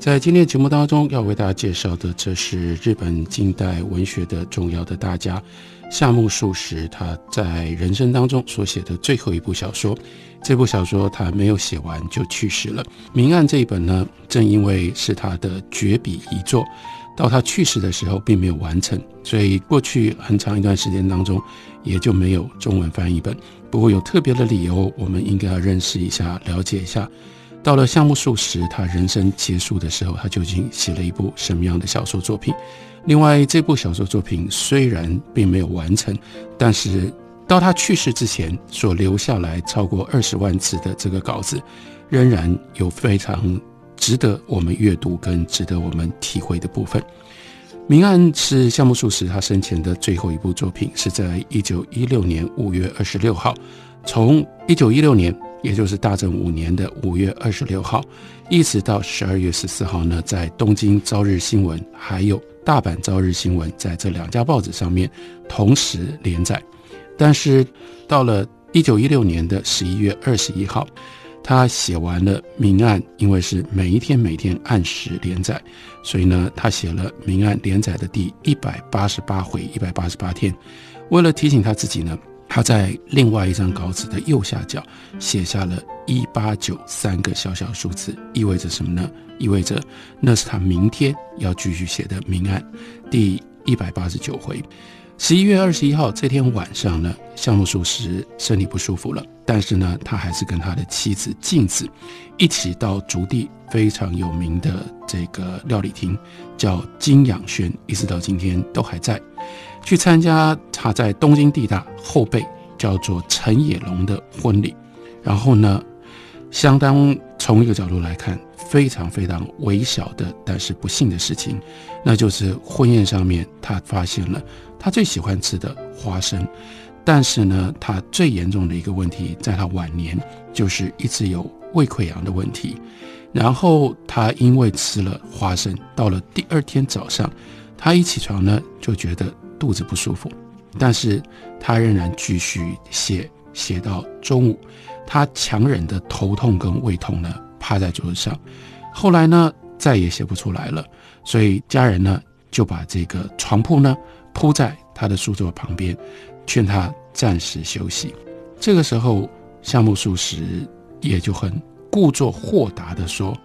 在今天节目当中，要为大家介绍的，这是日本近代文学的重要的大家夏目漱石他在人生当中所写的最后一部小说。这部小说他没有写完就去世了。《明暗》这一本呢，正因为是他的绝笔遗作，到他去世的时候并没有完成，所以过去很长一段时间当中也就没有中文翻译本。不过有特别的理由，我们应该要认识一下，了解一下。到了项目数十，他人生结束的时候，他究竟写了一部什么样的小说作品？另外，这部小说作品虽然并没有完成，但是到他去世之前所留下来超过二十万字的这个稿子，仍然有非常值得我们阅读跟值得我们体会的部分。《明暗》是夏目漱石他生前的最后一部作品，是在一九一六年五月二十六号，从一九一六年。也就是大正五年的五月二十六号，一直到十二月十四号呢，在东京朝日新闻还有大阪朝日新闻在这两家报纸上面同时连载。但是到了一九一六年的十一月二十一号，他写完了《明暗》，因为是每一天每天按时连载，所以呢，他写了《明暗》连载的第一百八十八回，一百八十八天。为了提醒他自己呢。他在另外一张稿纸的右下角写下了一八九三个小小数字，意味着什么呢？意味着那是他明天要继续写的《明案》第一百八十九回。十一月二十一号这天晚上呢，项目漱石身体不舒服了，但是呢，他还是跟他的妻子静子一起到竹地非常有名的这个料理厅，叫金养轩，一直到今天都还在。去参加他在东京地大后辈叫做陈野龙的婚礼，然后呢，相当从一个角度来看，非常非常微小的，但是不幸的事情，那就是婚宴上面他发现了他最喜欢吃的花生，但是呢，他最严重的一个问题，在他晚年就是一直有胃溃疡的问题，然后他因为吃了花生，到了第二天早上，他一起床呢就觉得。肚子不舒服，但是他仍然继续写，写到中午，他强忍的头痛跟胃痛呢，趴在桌子上，后来呢再也写不出来了，所以家人呢就把这个床铺呢铺在他的书桌旁边，劝他暂时休息。这个时候，夏目漱石也就很故作豁达的说：“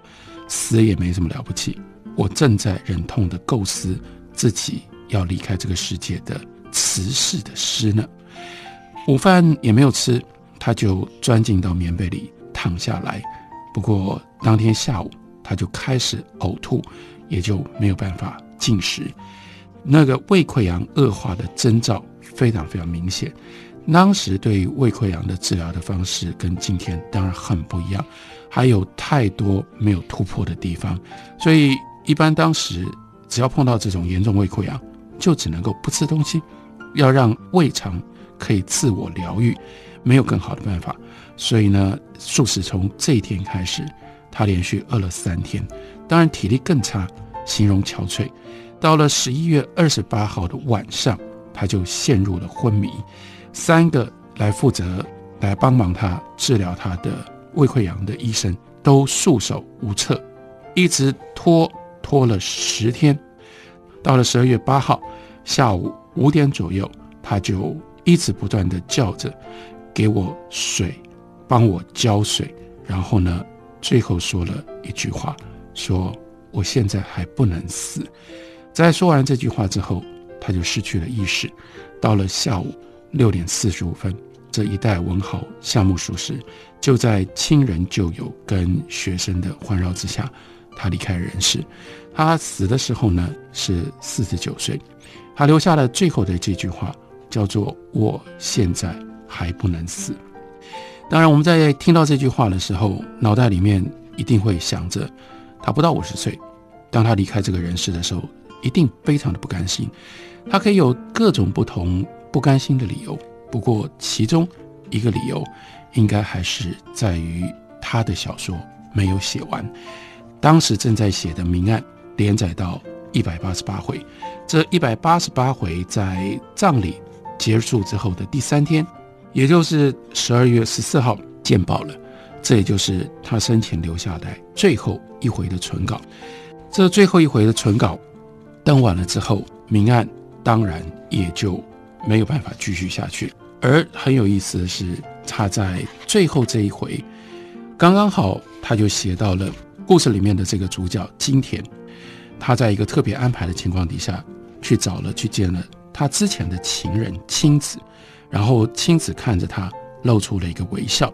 死也没什么了不起，我正在忍痛的构思自己。”要离开这个世界的辞世的诗呢？午饭也没有吃，他就钻进到棉被里躺下来。不过当天下午他就开始呕吐，也就没有办法进食。那个胃溃疡恶化的征兆非常非常明显。当时对胃溃疡的治疗的方式跟今天当然很不一样，还有太多没有突破的地方。所以一般当时只要碰到这种严重胃溃疡，就只能够不吃东西，要让胃肠可以自我疗愈，没有更好的办法。所以呢，素食从这一天开始，他连续饿了三天，当然体力更差，形容憔悴。到了十一月二十八号的晚上，他就陷入了昏迷。三个来负责来帮忙他治疗他的胃溃疡的医生都束手无策，一直拖拖了十天。到了十二月八号下午五点左右，他就一直不断的叫着，给我水，帮我浇水，然后呢，最后说了一句话，说我现在还不能死。在说完这句话之后，他就失去了意识。到了下午六点四十五分，这一代文豪夏目漱石就在亲人旧友跟学生的环绕之下，他离开人世。他死的时候呢是四十九岁，他留下了最后的这句话，叫做“我现在还不能死”。当然，我们在听到这句话的时候，脑袋里面一定会想着，他不到五十岁，当他离开这个人世的时候，一定非常的不甘心。他可以有各种不同不甘心的理由，不过其中一个理由，应该还是在于他的小说没有写完。当时正在写的《明案》连载到一百八十八回，这一百八十八回在葬礼结束之后的第三天，也就是十二月十四号见报了。这也就是他生前留下来最后一回的存稿。这最后一回的存稿登完了之后，《明案》当然也就没有办法继续下去。而很有意思的是，他在最后这一回，刚刚好他就写到了故事里面的这个主角金田，他在一个特别安排的情况底下，去找了去见了他之前的情人青子，然后青子看着他露出了一个微笑，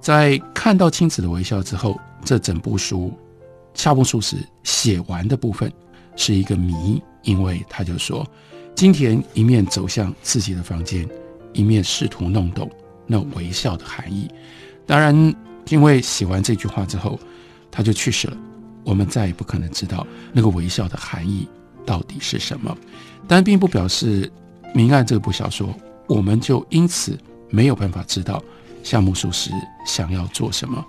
在看到青子的微笑之后，这整部书夏目漱石写完的部分是一个谜，因为他就说金田一面走向自己的房间。一面试图弄懂那微笑的含义，当然，因为写完这句话之后，他就去世了。我们再也不可能知道那个微笑的含义到底是什么。但并不表示《明暗》这部小说，我们就因此没有办法知道夏目漱石想要做什么，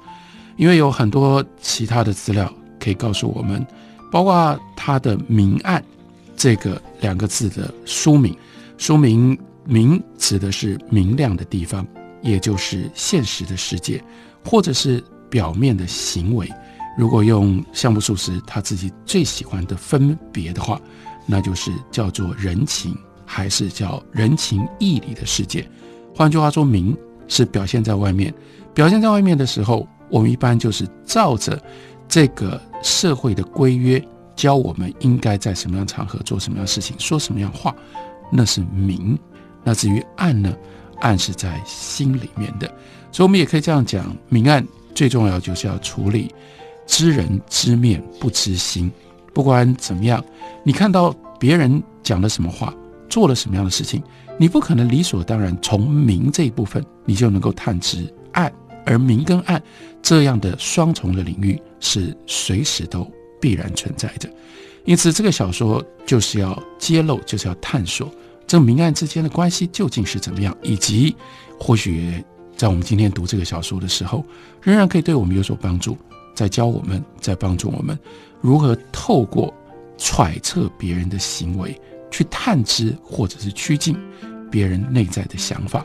因为有很多其他的资料可以告诉我们，包括他的《明暗》这个两个字的书名，书名。明指的是明亮的地方，也就是现实的世界，或者是表面的行为。如果用项目术时他自己最喜欢的分别的话，那就是叫做人情，还是叫人情义理的世界。换句话说，明是表现在外面，表现在外面的时候，我们一般就是照着这个社会的规约，教我们应该在什么样场合做什么样事情，说什么样话，那是明。那至于暗呢？暗是在心里面的，所以我们也可以这样讲：明暗最重要就是要处理知人知面不知心。不管怎么样，你看到别人讲了什么话，做了什么样的事情，你不可能理所当然从明这一部分你就能够探知暗，而明跟暗这样的双重的领域是随时都必然存在的。因此，这个小说就是要揭露，就是要探索。这明暗之间的关系究竟是怎么样？以及，或许在我们今天读这个小说的时候，仍然可以对我们有所帮助，在教我们，在帮助我们如何透过揣测别人的行为，去探知或者是趋近别人内在的想法。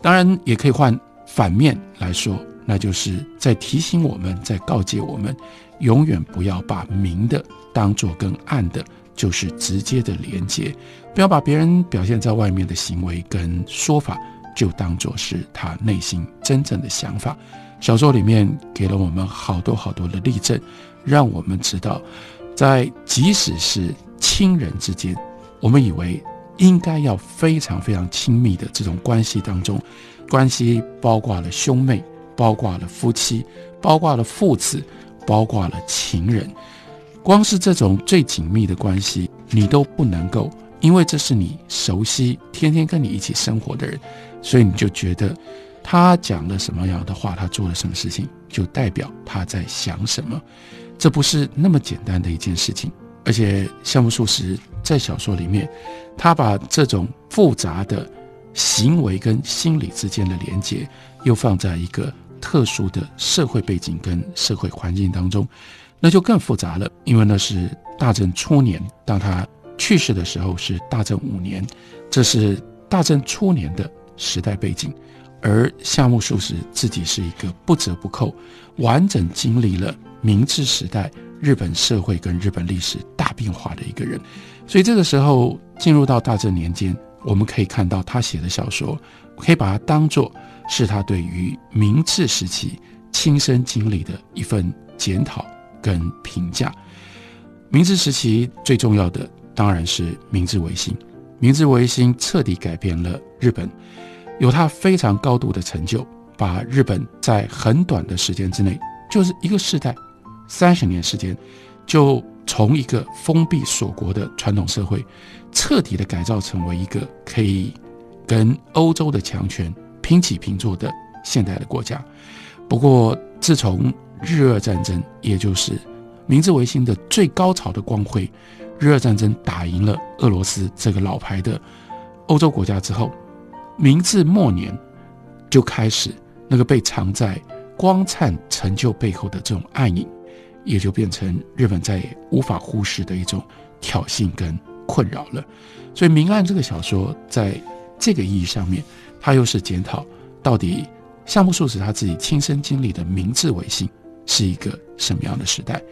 当然，也可以换反面来说，那就是在提醒我们，在告诫我们，永远不要把明的当做跟暗的。就是直接的连接，不要把别人表现在外面的行为跟说法，就当作是他内心真正的想法。小说里面给了我们好多好多的例证，让我们知道，在即使是亲人之间，我们以为应该要非常非常亲密的这种关系当中，关系包括了兄妹，包括了夫妻，包括了父子，包括了情人。光是这种最紧密的关系，你都不能够，因为这是你熟悉、天天跟你一起生活的人，所以你就觉得他讲了什么样的话，他做了什么事情，就代表他在想什么。这不是那么简单的一件事情。而且，项目漱石在小说里面，他把这种复杂的行为跟心理之间的连接，又放在一个特殊的社会背景跟社会环境当中。那就更复杂了，因为那是大正初年，当他去世的时候是大正五年，这是大正初年的时代背景。而夏目漱石自己是一个不折不扣、完整经历了明治时代日本社会跟日本历史大变化的一个人，所以这个时候进入到大正年间，我们可以看到他写的小说，可以把它当做是他对于明治时期亲身经历的一份检讨。跟评价，明治时期最重要的当然是明治维新。明治维新彻底改变了日本，有它非常高度的成就，把日本在很短的时间之内，就是一个世代，三十年时间，就从一个封闭锁国的传统社会，彻底的改造成为一个可以跟欧洲的强权平起平坐的现代的国家。不过，自从日俄战争，也就是明治维新的最高潮的光辉。日俄战争打赢了俄罗斯这个老牌的欧洲国家之后，明治末年就开始那个被藏在光灿成就背后的这种暗影，也就变成日本再也无法忽视的一种挑衅跟困扰了。所以《明暗》这个小说在这个意义上面，它又是检讨到底夏目漱石他自己亲身经历的明治维新是一个什么样的时代。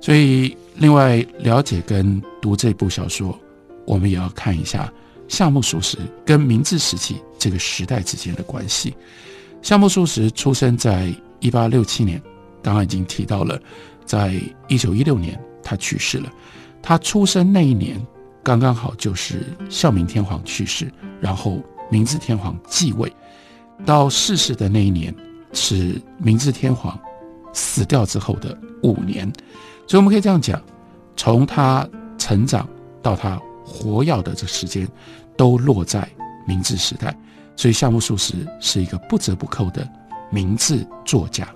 所以，另外了解跟读这部小说，我们也要看一下夏目漱石跟明治时期这个时代之间的关系。夏目漱石出生在一八六七年，刚刚已经提到了，在一九一六年他去世了。他出生那一年，刚刚好就是孝明天皇去世，然后明治天皇继位，到逝世的那一年是明治天皇死掉之后的五年。所以我们可以这样讲，从他成长到他活跃的这时间，都落在明治时代。所以夏目漱石是一个不折不扣的明治作家。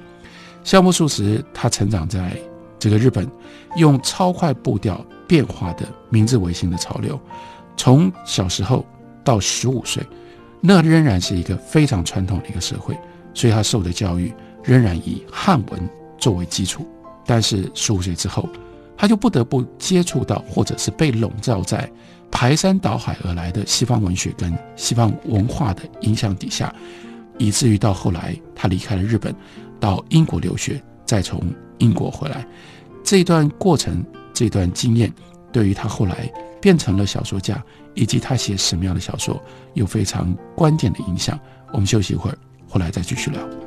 夏目漱石他成长在这个日本，用超快步调变化的明治维新的潮流。从小时候到十五岁，那仍然是一个非常传统的一个社会，所以他受的教育仍然以汉文作为基础。但是十五岁之后，他就不得不接触到，或者是被笼罩在排山倒海而来的西方文学跟西方文化的影响底下，以至于到后来他离开了日本，到英国留学，再从英国回来，这段过程，这段经验，对于他后来变成了小说家，以及他写什么样的小说，有非常关键的影响。我们休息一会儿，回来再继续聊。